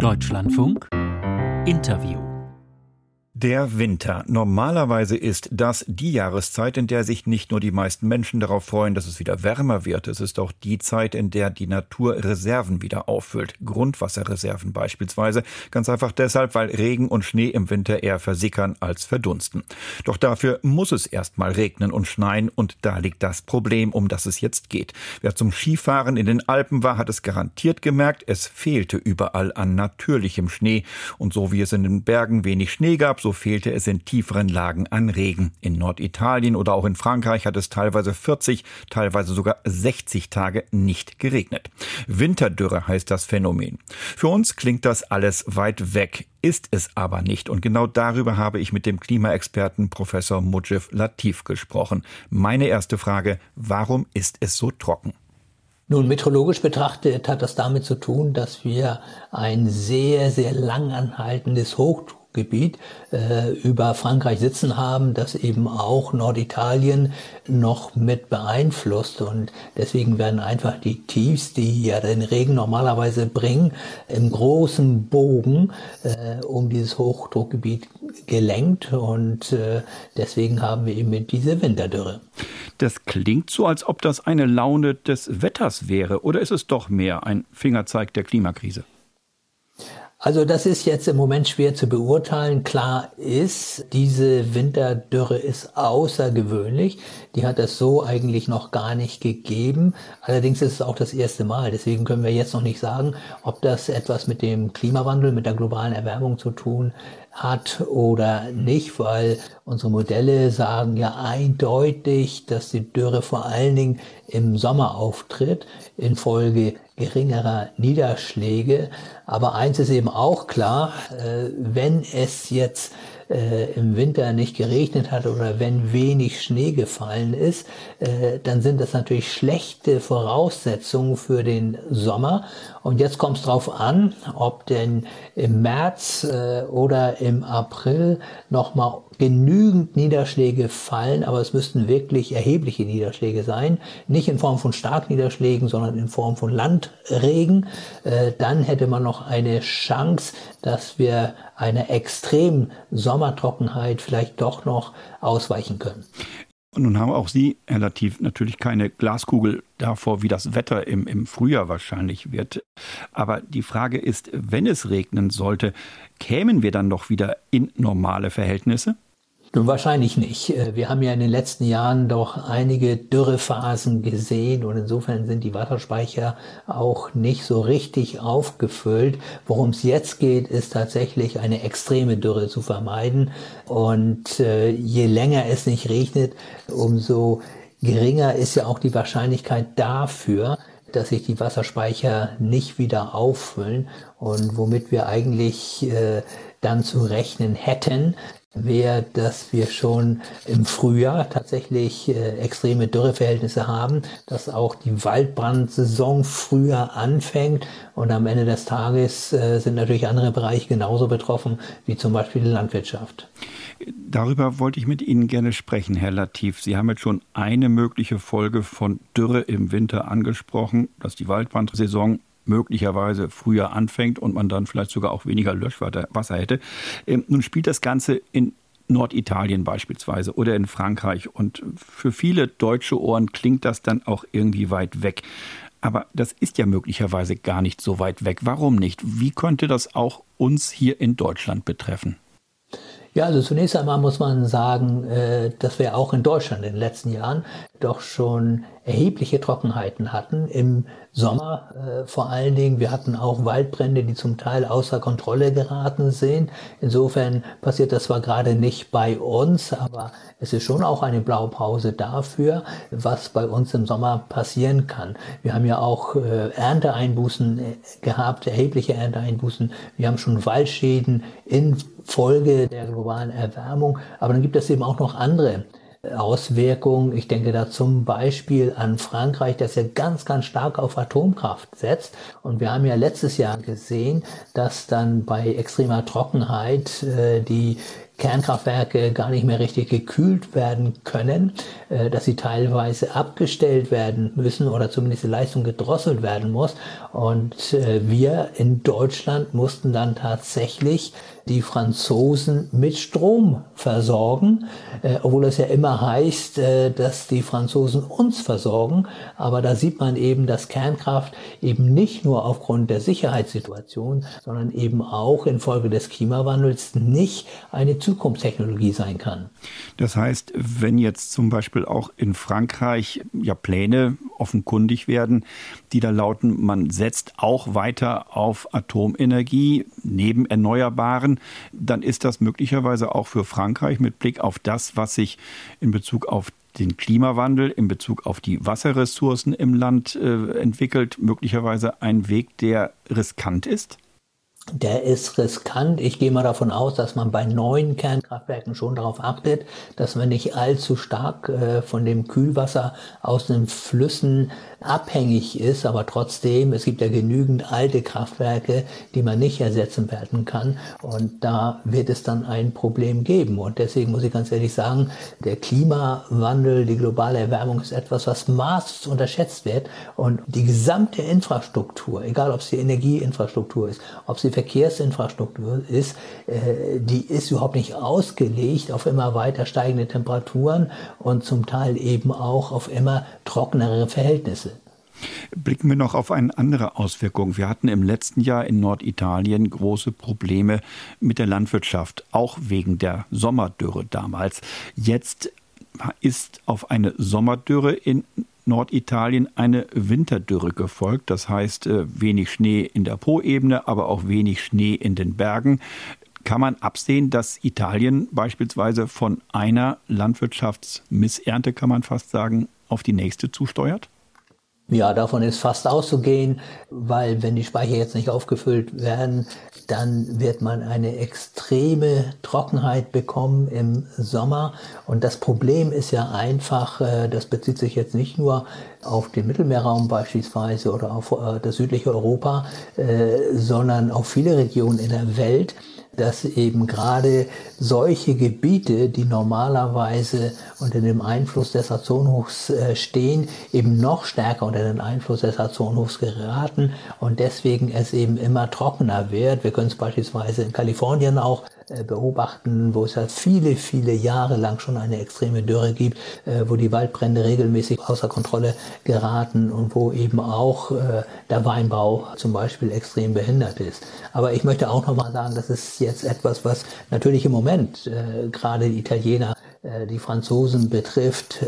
Deutschlandfunk. Interview der Winter. Normalerweise ist das die Jahreszeit, in der sich nicht nur die meisten Menschen darauf freuen, dass es wieder wärmer wird. Es ist auch die Zeit, in der die Natur Reserven wieder auffüllt. Grundwasserreserven beispielsweise. Ganz einfach deshalb, weil Regen und Schnee im Winter eher versickern als verdunsten. Doch dafür muss es erstmal regnen und schneien und da liegt das Problem, um das es jetzt geht. Wer zum Skifahren in den Alpen war, hat es garantiert gemerkt. Es fehlte überall an natürlichem Schnee. Und so wie es in den Bergen wenig Schnee gab, so fehlte es in tieferen Lagen an Regen. In Norditalien oder auch in Frankreich hat es teilweise 40, teilweise sogar 60 Tage nicht geregnet. Winterdürre heißt das Phänomen. Für uns klingt das alles weit weg, ist es aber nicht. Und genau darüber habe ich mit dem Klimaexperten Professor Mujib Latif gesprochen. Meine erste Frage, warum ist es so trocken? Nun, meteorologisch betrachtet hat das damit zu tun, dass wir ein sehr, sehr langanhaltendes Hochdruck Gebiet äh, über Frankreich sitzen haben, das eben auch Norditalien noch mit beeinflusst. Und deswegen werden einfach die Tiefs, die ja den Regen normalerweise bringen, im großen Bogen äh, um dieses Hochdruckgebiet gelenkt. Und äh, deswegen haben wir eben diese Winterdürre. Das klingt so, als ob das eine Laune des Wetters wäre. Oder ist es doch mehr ein Fingerzeig der Klimakrise? Also das ist jetzt im Moment schwer zu beurteilen. Klar ist, diese Winterdürre ist außergewöhnlich. Die hat es so eigentlich noch gar nicht gegeben. Allerdings ist es auch das erste Mal. Deswegen können wir jetzt noch nicht sagen, ob das etwas mit dem Klimawandel, mit der globalen Erwärmung zu tun hat oder nicht, weil unsere Modelle sagen ja eindeutig, dass die Dürre vor allen Dingen im Sommer auftritt, infolge geringerer Niederschläge. Aber eins ist eben auch klar, äh, wenn es jetzt äh, im Winter nicht geregnet hat oder wenn wenig Schnee gefallen ist, äh, dann sind das natürlich schlechte Voraussetzungen für den Sommer. Und jetzt kommt es darauf an, ob denn im März äh, oder im April nochmal genügend Niederschläge fallen, aber es müssten wirklich erhebliche Niederschläge sein, nicht in Form von Starkniederschlägen, sondern in Form von Landregen. Äh, dann hätte man noch eine Chance, dass wir einer extremen Sommertrockenheit vielleicht doch noch ausweichen können. Und nun haben auch Sie, Herr Latif, natürlich keine Glaskugel davor, wie das Wetter im, im Frühjahr wahrscheinlich wird. Aber die Frage ist, wenn es regnen sollte, kämen wir dann doch wieder in normale Verhältnisse? Nun wahrscheinlich nicht. Äh, wir haben ja in den letzten Jahren doch einige Dürrephasen gesehen und insofern sind die Wasserspeicher auch nicht so richtig aufgefüllt. Worum es jetzt geht, ist tatsächlich eine extreme Dürre zu vermeiden. Und äh, je länger es nicht regnet, umso geringer ist ja auch die Wahrscheinlichkeit dafür, dass sich die Wasserspeicher nicht wieder auffüllen und womit wir eigentlich äh, dann zu rechnen hätten, wäre, dass wir schon im Frühjahr tatsächlich äh, extreme Dürreverhältnisse haben, dass auch die Waldbrandsaison früher anfängt und am Ende des Tages äh, sind natürlich andere Bereiche genauso betroffen wie zum Beispiel die Landwirtschaft. Darüber wollte ich mit Ihnen gerne sprechen, Herr Latif. Sie haben jetzt schon eine mögliche Folge von Dürre im Winter angesprochen, dass die Waldbrandsaison möglicherweise früher anfängt und man dann vielleicht sogar auch weniger Löschwasser hätte. Ähm, nun spielt das Ganze in Norditalien beispielsweise oder in Frankreich. Und für viele deutsche Ohren klingt das dann auch irgendwie weit weg. Aber das ist ja möglicherweise gar nicht so weit weg. Warum nicht? Wie könnte das auch uns hier in Deutschland betreffen? Ja, also zunächst einmal muss man sagen, äh, dass wir auch in Deutschland in den letzten Jahren doch schon erhebliche Trockenheiten hatten. Im Sommer äh, vor allen Dingen. Wir hatten auch Waldbrände, die zum Teil außer Kontrolle geraten sind. Insofern passiert das zwar gerade nicht bei uns, aber es ist schon auch eine Blaupause dafür, was bei uns im Sommer passieren kann. Wir haben ja auch äh, Ernteeinbußen äh, gehabt, erhebliche Ernteeinbußen. Wir haben schon Waldschäden in Folge der globalen Erwärmung. Aber dann gibt es eben auch noch andere Auswirkungen. Ich denke da zum Beispiel an Frankreich, das ja ganz, ganz stark auf Atomkraft setzt. Und wir haben ja letztes Jahr gesehen, dass dann bei extremer Trockenheit äh, die Kernkraftwerke gar nicht mehr richtig gekühlt werden können, äh, dass sie teilweise abgestellt werden müssen oder zumindest die Leistung gedrosselt werden muss. Und äh, wir in Deutschland mussten dann tatsächlich die Franzosen mit Strom versorgen, äh, obwohl es ja immer heißt, äh, dass die Franzosen uns versorgen. Aber da sieht man eben, dass Kernkraft eben nicht nur aufgrund der Sicherheitssituation, sondern eben auch infolge des Klimawandels nicht eine Zukunftstechnologie sein kann. Das heißt, wenn jetzt zum Beispiel auch in Frankreich ja Pläne offenkundig werden, die da lauten, man setzt auch weiter auf Atomenergie neben Erneuerbaren, dann ist das möglicherweise auch für Frankreich mit Blick auf das, was sich in Bezug auf den Klimawandel in Bezug auf die Wasserressourcen im Land äh, entwickelt, möglicherweise ein Weg, der riskant ist? Der ist riskant. Ich gehe mal davon aus, dass man bei neuen Kernkraftwerken schon darauf achtet, dass man nicht allzu stark äh, von dem Kühlwasser aus den Flüssen abhängig ist, aber trotzdem, es gibt ja genügend alte Kraftwerke, die man nicht ersetzen werden kann. Und da wird es dann ein Problem geben. Und deswegen muss ich ganz ehrlich sagen, der Klimawandel, die globale Erwärmung ist etwas, was maßlos unterschätzt wird. Und die gesamte Infrastruktur, egal ob es die Energieinfrastruktur ist, ob es die Verkehrsinfrastruktur ist, äh, die ist überhaupt nicht ausgelegt auf immer weiter steigende Temperaturen und zum Teil eben auch auf immer trockenere Verhältnisse. Blicken wir noch auf eine andere Auswirkung. Wir hatten im letzten Jahr in Norditalien große Probleme mit der Landwirtschaft, auch wegen der Sommerdürre damals. Jetzt ist auf eine Sommerdürre in Norditalien eine Winterdürre gefolgt. Das heißt, äh, wenig Schnee in der Poebene, aber auch wenig Schnee in den Bergen. Kann man absehen, dass Italien beispielsweise von einer Landwirtschaftsmissernte, kann man fast sagen, auf die nächste zusteuert? Ja, davon ist fast auszugehen, weil wenn die Speicher jetzt nicht aufgefüllt werden, dann wird man eine extreme Trockenheit bekommen im Sommer. Und das Problem ist ja einfach, äh, das bezieht sich jetzt nicht nur auf den Mittelmeerraum beispielsweise oder auf äh, das südliche Europa, äh, sondern auf viele Regionen in der Welt dass eben gerade solche Gebiete, die normalerweise unter dem Einfluss des Ozonhochs äh, stehen, eben noch stärker unter den Einfluss des Ozonhochs geraten und deswegen es eben immer trockener wird. Wir können es beispielsweise in Kalifornien auch beobachten, wo es ja viele, viele Jahre lang schon eine extreme Dürre gibt, äh, wo die Waldbrände regelmäßig außer Kontrolle geraten und wo eben auch äh, der Weinbau zum Beispiel extrem behindert ist. Aber ich möchte auch nochmal sagen, das ist jetzt etwas, was natürlich im Moment gerade die Italiener die Franzosen betrifft.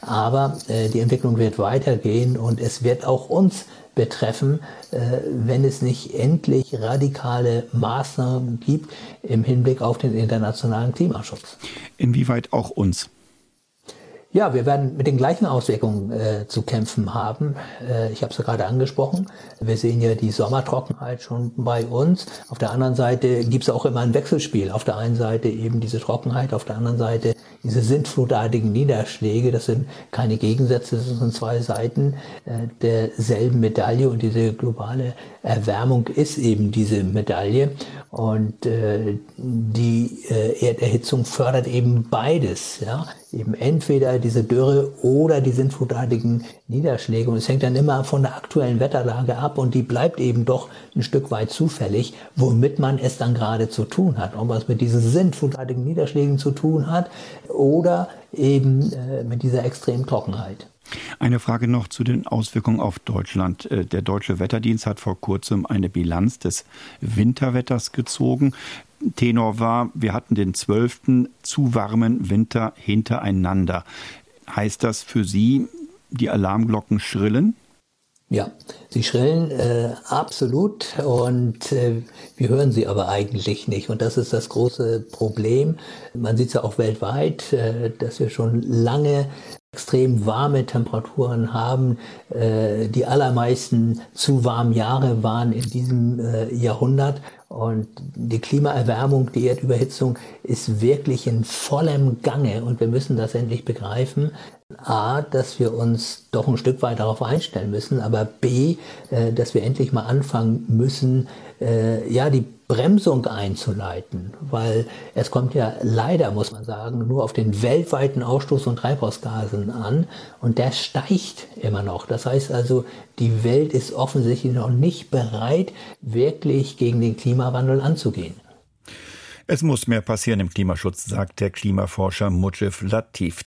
Aber die Entwicklung wird weitergehen und es wird auch uns betreffen, äh, wenn es nicht endlich radikale Maßnahmen gibt im Hinblick auf den internationalen Klimaschutz. Inwieweit auch uns? Ja, wir werden mit den gleichen Auswirkungen äh, zu kämpfen haben. Äh, ich habe es ja gerade angesprochen. Wir sehen ja die Sommertrockenheit schon bei uns. Auf der anderen Seite gibt es auch immer ein Wechselspiel. Auf der einen Seite eben diese Trockenheit, auf der anderen Seite diese sintflutartigen Niederschläge. Das sind keine Gegensätze, das sind zwei Seiten äh, derselben Medaille. Und diese globale Erwärmung ist eben diese Medaille. Und äh, die äh, Erderhitzung fördert eben beides. Ja? Eben entweder diese Dürre oder die sintflutartigen Niederschläge. Und es hängt dann immer von der aktuellen Wetterlage ab und die bleibt eben doch ein Stück weit zufällig, womit man es dann gerade zu tun hat. Ob man es mit diesen sintflutartigen Niederschlägen zu tun hat oder eben äh, mit dieser extremen Trockenheit. Eine Frage noch zu den Auswirkungen auf Deutschland. Äh, der Deutsche Wetterdienst hat vor kurzem eine Bilanz des Winterwetters gezogen. Tenor war, wir hatten den zwölften zu warmen Winter hintereinander. Heißt das für Sie, die Alarmglocken schrillen? Ja, sie schrillen äh, absolut und äh, wir hören sie aber eigentlich nicht. Und das ist das große Problem. Man sieht es ja auch weltweit, äh, dass wir schon lange extrem warme Temperaturen haben. Äh, die allermeisten zu warmen Jahre waren in diesem äh, Jahrhundert. Und die Klimaerwärmung, die Erdüberhitzung ist wirklich in vollem Gange und wir müssen das endlich begreifen. A, dass wir uns doch ein Stück weit darauf einstellen müssen, aber B, äh, dass wir endlich mal anfangen müssen, äh, ja, die Bremsung einzuleiten, weil es kommt ja leider, muss man sagen, nur auf den weltweiten Ausstoß von Treibhausgasen an und der steigt immer noch. Das heißt also, die Welt ist offensichtlich noch nicht bereit, wirklich gegen den Klimawandel anzugehen. Es muss mehr passieren im Klimaschutz, sagt der Klimaforscher Mujib Latif.